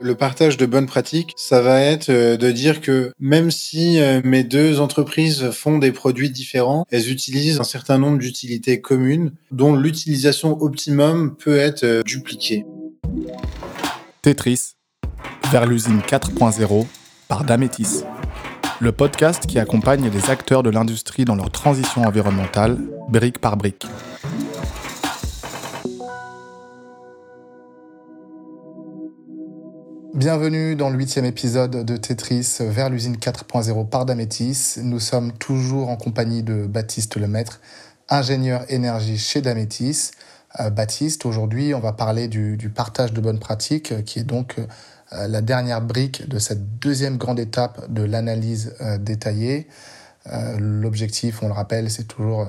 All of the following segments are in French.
Le partage de bonnes pratiques, ça va être euh, de dire que même si euh, mes deux entreprises font des produits différents, elles utilisent un certain nombre d'utilités communes dont l'utilisation optimum peut être euh, dupliquée. Tetris, vers l'usine 4.0 par Damétis. Le podcast qui accompagne les acteurs de l'industrie dans leur transition environnementale, brique par brique. Bienvenue dans le huitième épisode de Tetris vers l'usine 4.0 par Damétis. Nous sommes toujours en compagnie de Baptiste Lemaître, ingénieur énergie chez Damétis. Euh, Baptiste, aujourd'hui, on va parler du, partage de bonnes pratiques, euh, qui est donc euh, la dernière brique de cette deuxième grande étape de l'analyse détaillée. L'objectif, on le rappelle, c'est toujours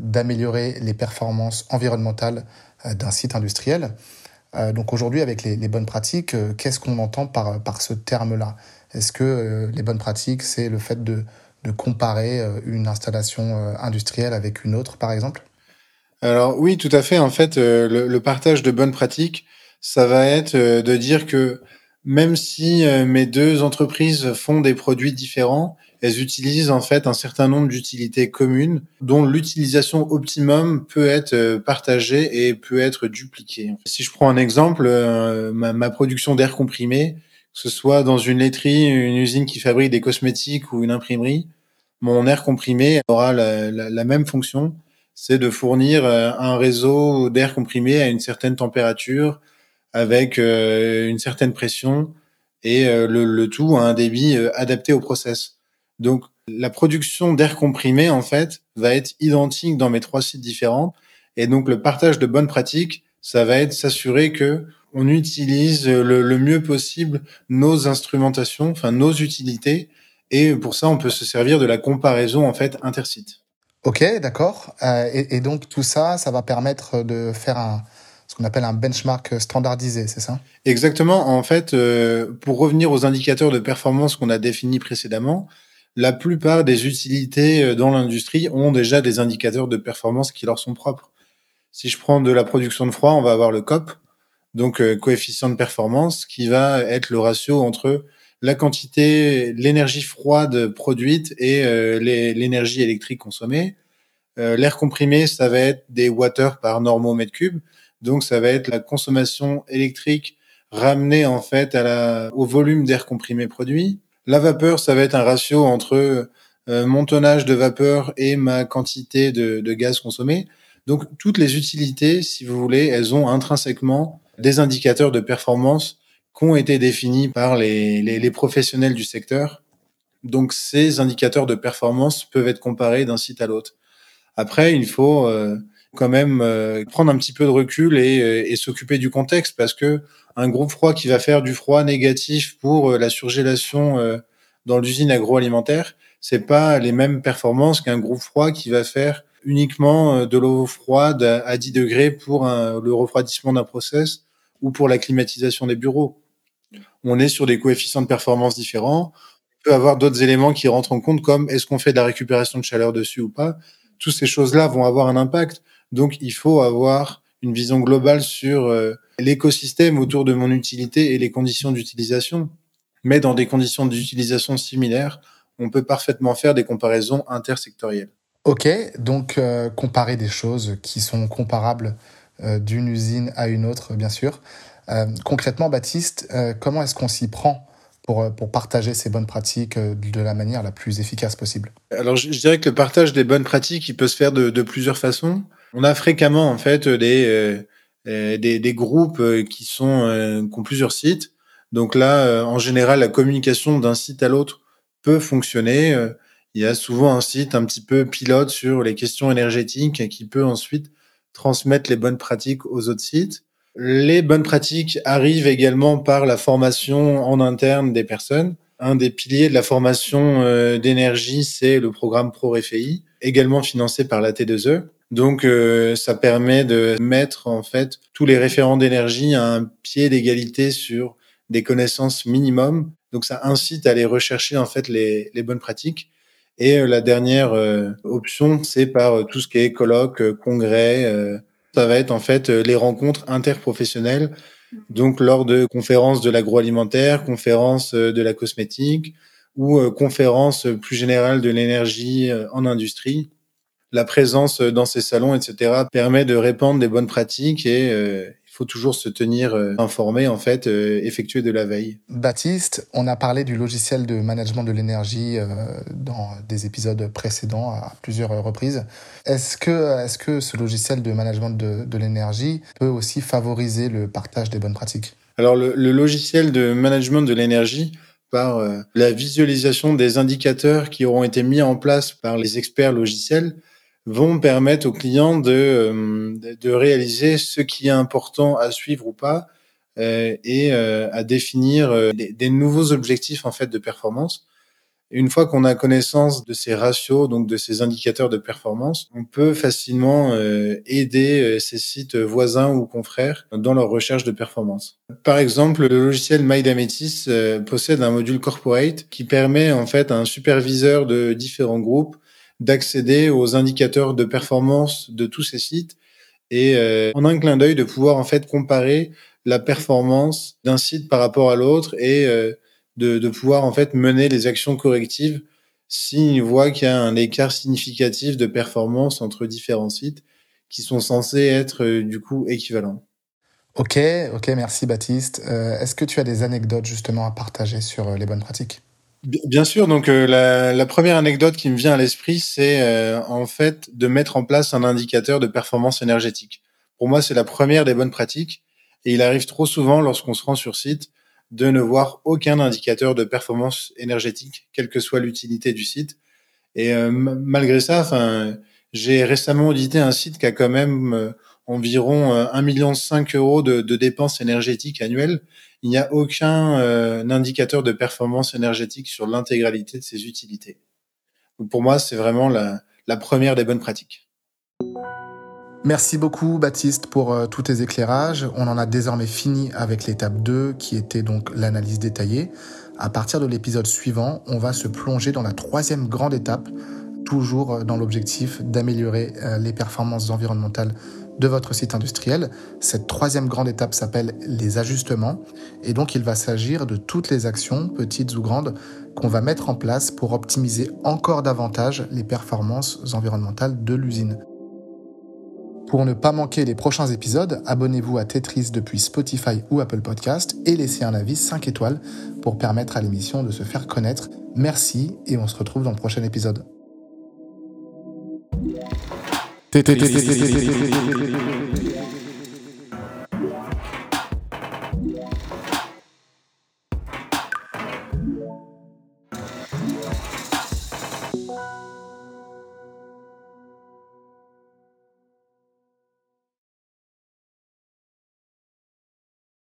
d'améliorer les performances environnementales d'un site industriel. Euh, donc aujourd'hui, avec les, bonnes pratiques, euh, qu'est-ce qu'on entend par, par ce terme-là? Est-ce que euh, les bonnes pratiques, c'est le fait de, de comparer une installation industrielle avec une autre, par exemple? Alors oui, tout à fait. En fait, le, le, partage de bonnes pratiques, ça va être de dire que même si mes deux entreprises font des produits différents, elles utilisent en fait un certain nombre d'utilités communes dont l'utilisation optimum peut être euh, partagée et peut être dupliquée. Si je prends un exemple, euh, ma, production d'air comprimé, que ce soit dans une laiterie, une usine qui fabrique des cosmétiques ou une imprimerie, mon air comprimé aura la, même fonction, c'est de fournir euh, un réseau d'air comprimé à une certaine température, avec une certaine pression et le, le, tout à un débit adapté au process. Donc, la production d'air comprimé, en fait, va être identique dans mes trois sites différents. Et donc, le partage de bonnes pratiques, ça va être s'assurer que on utilise le, mieux possible nos instrumentations, enfin nos utilités. Et pour ça, on peut se servir de la comparaison, en fait, intersite. Ok, d'accord. Euh, et, donc, tout ça, ça va permettre de faire un, qu'on appelle un benchmark standardisé, c'est ça? Exactement. En fait, euh, pour revenir aux indicateurs de performance qu'on a définis précédemment, la plupart des utilités euh, dans l'industrie ont déjà des indicateurs de performance qui leur sont propres. Si je prends de la production de froid, on va avoir le COP, donc euh, coefficient de performance, qui va être le ratio entre la quantité, l'énergie froide produite et l'énergie électrique consommée. L'air comprimé, ça va être des water par normaux mètre cube, donc ça va être la consommation électrique ramenée en fait à la, au volume d'air comprimé produit. La vapeur, ça va être un ratio entre euh, mon tonnage de vapeur et ma quantité de, gaz consommé. Donc toutes les utilités, si vous voulez, elles ont intrinsèquement des indicateurs de performance qui ont été définis par les, professionnels du secteur. Donc ces indicateurs de performance peuvent être comparés d'un site à l'autre. Après, il faut euh, quand même euh, prendre un petit peu de recul et, et s'occuper du contexte parce que un groupe froid qui va faire du froid négatif pour euh, la surgélation euh, dans l'usine agroalimentaire, c'est pas les mêmes performances qu'un groupe froid qui va faire uniquement euh, de l'eau froide à 10 degrés pour le refroidissement d'un process ou pour la climatisation des bureaux. On est sur des coefficients de performance différents. On peut avoir d'autres éléments qui rentrent en compte comme est-ce qu'on fait de la récupération de chaleur dessus ou pas. Toutes ces choses-là vont avoir un impact. Donc il faut avoir une vision globale sur euh, l'écosystème autour de mon utilité et les conditions d'utilisation. Mais dans des conditions d'utilisation similaires, on peut parfaitement faire des comparaisons intersectorielles. Ok, donc euh, comparer des choses qui sont comparables euh, d'une usine à une autre, bien sûr. concrètement, Baptiste, comment est-ce qu'on s'y prend pour, pour, partager ces bonnes pratiques de la manière la plus efficace possible Alors, je, dirais que le partage des bonnes pratiques, il peut se faire de, plusieurs façons. On a fréquemment en fait des euh, euh, des, des, groupes euh, qui sont qui ont plusieurs sites. Donc là, en général, la communication d'un site à l'autre peut fonctionner. Il y a souvent un site un petit peu pilote sur les questions énergétiques qui peut ensuite transmettre les bonnes pratiques aux autres sites. Les bonnes pratiques arrivent également par la formation en interne des personnes. Un des piliers de la formation d'énergie, c'est le programme ProRefei, également financé par la T2E. Donc, euh, ça permet de mettre en fait tous les référents d'énergie à un pied d'égalité sur des connaissances minimum. Donc, ça incite à aller rechercher en fait les, bonnes pratiques. Et euh, la dernière euh, option, c'est par tout ce qui est colloque, congrès. Ça va être en fait les rencontres interprofessionnelles Donc lors de conférences de l'agroalimentaire, conférences de la cosmétique ou conférences plus générales de l'énergie en industrie, la présence dans ces salons, etc., permet de répandre des bonnes pratiques et faut toujours se tenir euh, informé, en fait, euh, effectuer de la veille. Baptiste, on a parlé du logiciel de management de l'énergie euh, dans des épisodes précédents à plusieurs reprises. Est-ce que, est-ce que ce logiciel de management de, de l'énergie peut aussi favoriser le partage des bonnes pratiques? Alors, le, le, logiciel de management de l'énergie, par la visualisation des indicateurs qui auront été mis en place par les experts logiciels, vont permettre aux clients de, euh, de réaliser ce qui est important à suivre ou pas euh, et euh, à définir des, des, nouveaux objectifs en fait de performance. Une fois qu'on a connaissance de ces ratios, donc de ces indicateurs de performance, on peut facilement aider ces sites voisins ou confrères dans leur recherche de performance. Par exemple, le logiciel MyDametis possède un module corporate qui permet en fait à un superviseur de différents groupes d'accéder aux indicateurs de performance de tous ces sites et euh, en un clin d'œil de pouvoir en fait comparer la performance d'un site par rapport à l'autre et euh, de, de, pouvoir en fait mener les actions correctives s'il voit qu'il y a un écart significatif de performance entre différents sites qui sont censés être euh, du coup équivalents. Ok, ok, merci Baptiste. Est-ce que tu as des anecdotes justement à partager sur les bonnes pratiques? Bien sûr, donc euh, la, première anecdote qui me vient à l'esprit, c'est euh, en fait de mettre en place un indicateur de performance énergétique. Pour moi, c'est la première des bonnes pratiques, et il arrive trop souvent lorsqu'on se rend sur site de ne voir aucun indicateur de performance énergétique, quelle que soit l'utilité du site. Et euh, malgré ça, enfin, j'ai récemment audité un site qui a quand même environ 1,5 million euros de, de dépenses énergétiques annuelles il n'y a aucun euh, indicateur de performance énergétique sur l'intégralité de ces utilités. Pour moi, c'est vraiment la, la, première des bonnes pratiques. Merci beaucoup Baptiste pour euh, tous tes éclairages. On en a désormais fini avec l'étape 2 qui était donc l'analyse détaillée. À partir de l'épisode suivant, on va se plonger dans la troisième grande étape, toujours euh, dans l'objectif d'améliorer les performances environnementales de votre site industriel. Cette troisième grande étape s'appelle les ajustements et donc il va s'agir de toutes les actions, petites ou grandes, qu'on va mettre en place pour optimiser encore davantage les performances environnementales de l'usine. Pour ne pas manquer les prochains épisodes, abonnez-vous à Tetris depuis Spotify ou Apple Podcast et laissez un avis 5 étoiles pour permettre à l'émission de se faire connaître. Merci et on se retrouve dans le prochain épisode. 对对对对对对对对对对对对对对对